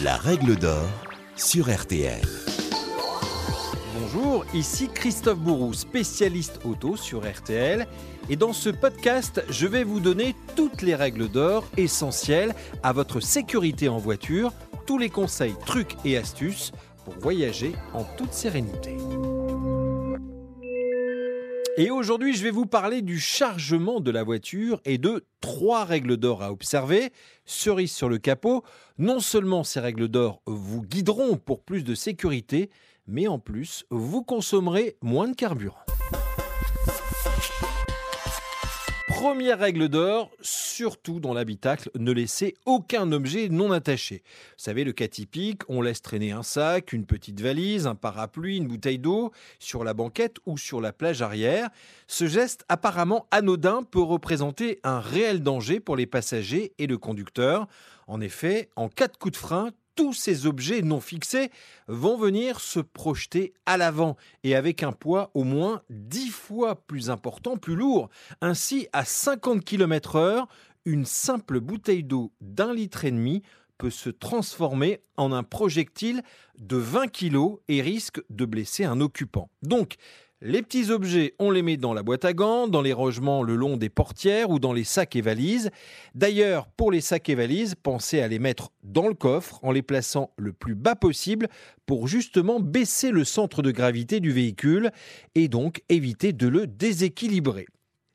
La règle d'or sur RTL. Bonjour, ici Christophe Bourou, spécialiste auto sur RTL. Et dans ce podcast, je vais vous donner toutes les règles d'or essentielles à votre sécurité en voiture, tous les conseils, trucs et astuces pour voyager en toute sérénité. Et aujourd'hui, je vais vous parler du chargement de la voiture et de trois règles d'or à observer. Cerise sur le capot, non seulement ces règles d'or vous guideront pour plus de sécurité, mais en plus, vous consommerez moins de carburant. Première règle d'or, surtout dans l'habitacle, ne laissez aucun objet non attaché. Vous savez, le cas typique, on laisse traîner un sac, une petite valise, un parapluie, une bouteille d'eau sur la banquette ou sur la plage arrière. Ce geste apparemment anodin peut représenter un réel danger pour les passagers et le conducteur. En effet, en cas de coup de frein, tous ces objets non fixés vont venir se projeter à l'avant et avec un poids au moins 10 fois plus important, plus lourd. Ainsi, à 50 km heure, une simple bouteille d'eau d'un litre et demi peut se transformer en un projectile de 20 kg et risque de blesser un occupant. Les petits objets, on les met dans la boîte à gants, dans les rangements le long des portières ou dans les sacs et valises. D'ailleurs, pour les sacs et valises, pensez à les mettre dans le coffre en les plaçant le plus bas possible pour justement baisser le centre de gravité du véhicule et donc éviter de le déséquilibrer.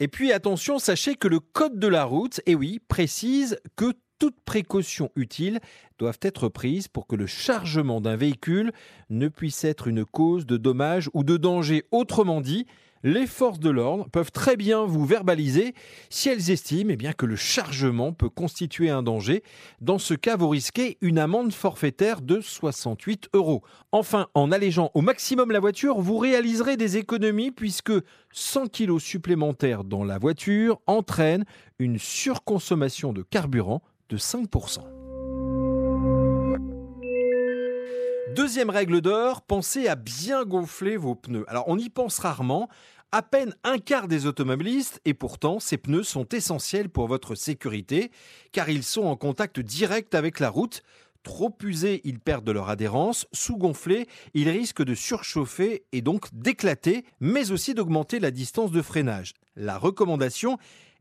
Et puis attention, sachez que le code de la route, eh oui, précise que toutes précautions utiles doivent être prises pour que le chargement d'un véhicule ne puisse être une cause de dommage ou de danger. Autrement dit, les forces de l'ordre peuvent très bien vous verbaliser si elles estiment eh bien, que le chargement peut constituer un danger. Dans ce cas, vous risquez une amende forfaitaire de 68 euros. Enfin, en allégeant au maximum la voiture, vous réaliserez des économies puisque 100 kg supplémentaires dans la voiture entraînent une surconsommation de carburant de 5%. Deuxième règle d'or, pensez à bien gonfler vos pneus. Alors on y pense rarement, à peine un quart des automobilistes, et pourtant ces pneus sont essentiels pour votre sécurité, car ils sont en contact direct avec la route. Trop usés, ils perdent de leur adhérence. Sous-gonflés, ils risquent de surchauffer et donc d'éclater, mais aussi d'augmenter la distance de freinage. La recommandation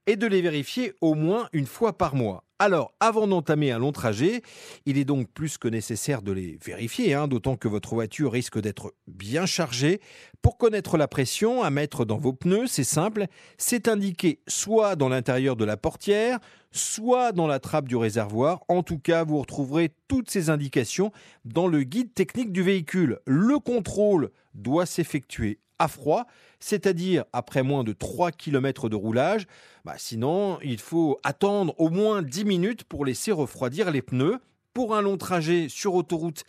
est de les vérifier au moins une fois par mois. Alors, avant d'entamer un long trajet, il est donc plus que nécessaire de les vérifier, hein, d'autant que votre voiture risque d'être bien chargée. Pour connaître la pression à mettre dans vos pneus, c'est simple, c'est indiqué soit dans l'intérieur de la portière, soit dans la trappe du réservoir. En tout cas, vous retrouverez toutes ces indications dans le guide technique du véhicule. Le contrôle doit s'effectuer à froid, c'est-à-dire après moins de 3 km de roulage. Bah, sinon, il faut attendre au moins 10 minutes pour laisser refroidir les pneus. Pour un long trajet sur autoroute,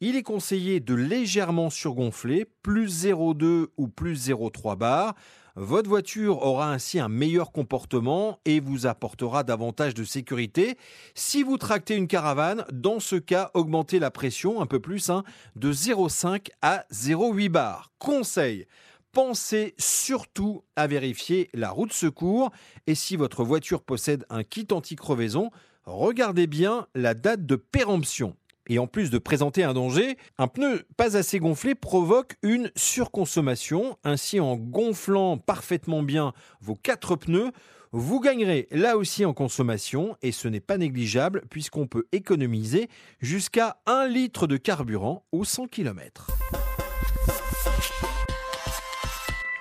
il est conseillé de légèrement surgonfler, plus 0,2 ou plus 0,3 bar. Votre voiture aura ainsi un meilleur comportement et vous apportera davantage de sécurité. Si vous tractez une caravane, dans ce cas, augmentez la pression un peu plus hein, de 0,5 à 0,8 bar. Conseil pensez surtout à vérifier la route secours et si votre voiture possède un kit anti-crevaison, regardez bien la date de péremption. Et en plus de présenter un danger, un pneu pas assez gonflé provoque une surconsommation. Ainsi, en gonflant parfaitement bien vos quatre pneus, vous gagnerez là aussi en consommation et ce n'est pas négligeable puisqu'on peut économiser jusqu'à 1 litre de carburant au 100 km.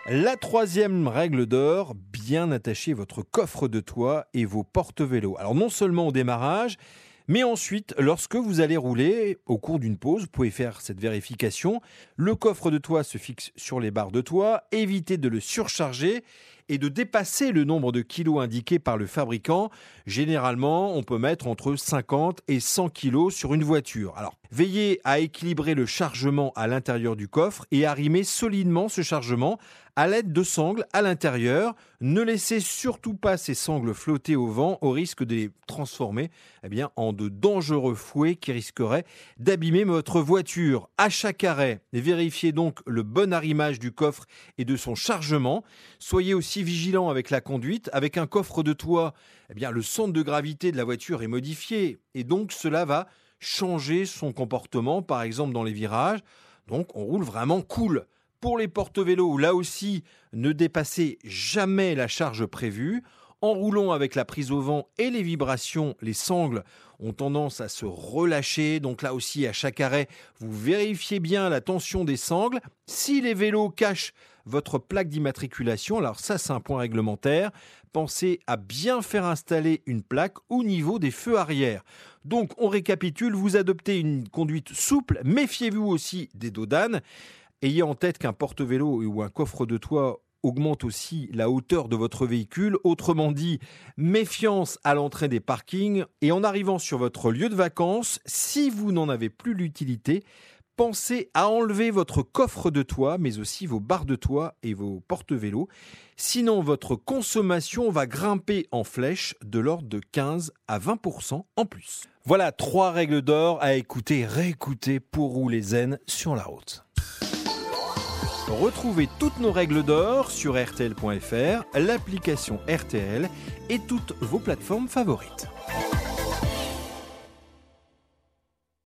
La troisième règle d'or, bien attacher votre coffre de toit et vos porte-vélos. Alors non seulement au démarrage, mais ensuite, lorsque vous allez rouler au cours d'une pause, vous pouvez faire cette vérification. Le coffre de toit se fixe sur les barres de toit. Évitez de le surcharger et de dépasser le nombre de kilos indiqué par le fabricant. Généralement, on peut mettre entre 50 et 100 kilos sur une voiture. Alors, veillez à équilibrer le chargement à l'intérieur du coffre et arrimer solidement ce chargement à l'aide de sangles à l'intérieur. Ne laissez surtout pas ces sangles flotter au vent au risque de les transformer eh bien, en de dangereux fouets qui risqueraient d'abîmer votre voiture. À chaque arrêt, vérifiez donc le bon arrimage du coffre et de son chargement. Soyez aussi vigilant avec la conduite. Avec un coffre de toit, eh bien, le centre de gravité de la voiture est modifié et donc cela va changer son comportement, par exemple dans les virages. Donc on roule vraiment cool. Pour les porte-vélos, là aussi, ne dépassez jamais la charge prévue. En roulant avec la prise au vent et les vibrations, les sangles ont tendance à se relâcher. Donc là aussi, à chaque arrêt, vous vérifiez bien la tension des sangles. Si les vélos cachent votre plaque d'immatriculation, alors ça c'est un point réglementaire, pensez à bien faire installer une plaque au niveau des feux arrière. Donc on récapitule, vous adoptez une conduite souple, méfiez-vous aussi des dos d'âne. Ayez en tête qu'un porte-vélo ou un coffre de toit augmente aussi la hauteur de votre véhicule. Autrement dit, méfiance à l'entrée des parkings et en arrivant sur votre lieu de vacances, si vous n'en avez plus l'utilité, pensez à enlever votre coffre de toit, mais aussi vos barres de toit et vos porte-vélos. Sinon, votre consommation va grimper en flèche de l'ordre de 15 à 20% en plus. Voilà trois règles d'or à écouter, réécouter pour rouler zen sur la route. Retrouvez toutes nos règles d'or sur RTL.fr, l'application RTL et toutes vos plateformes favorites.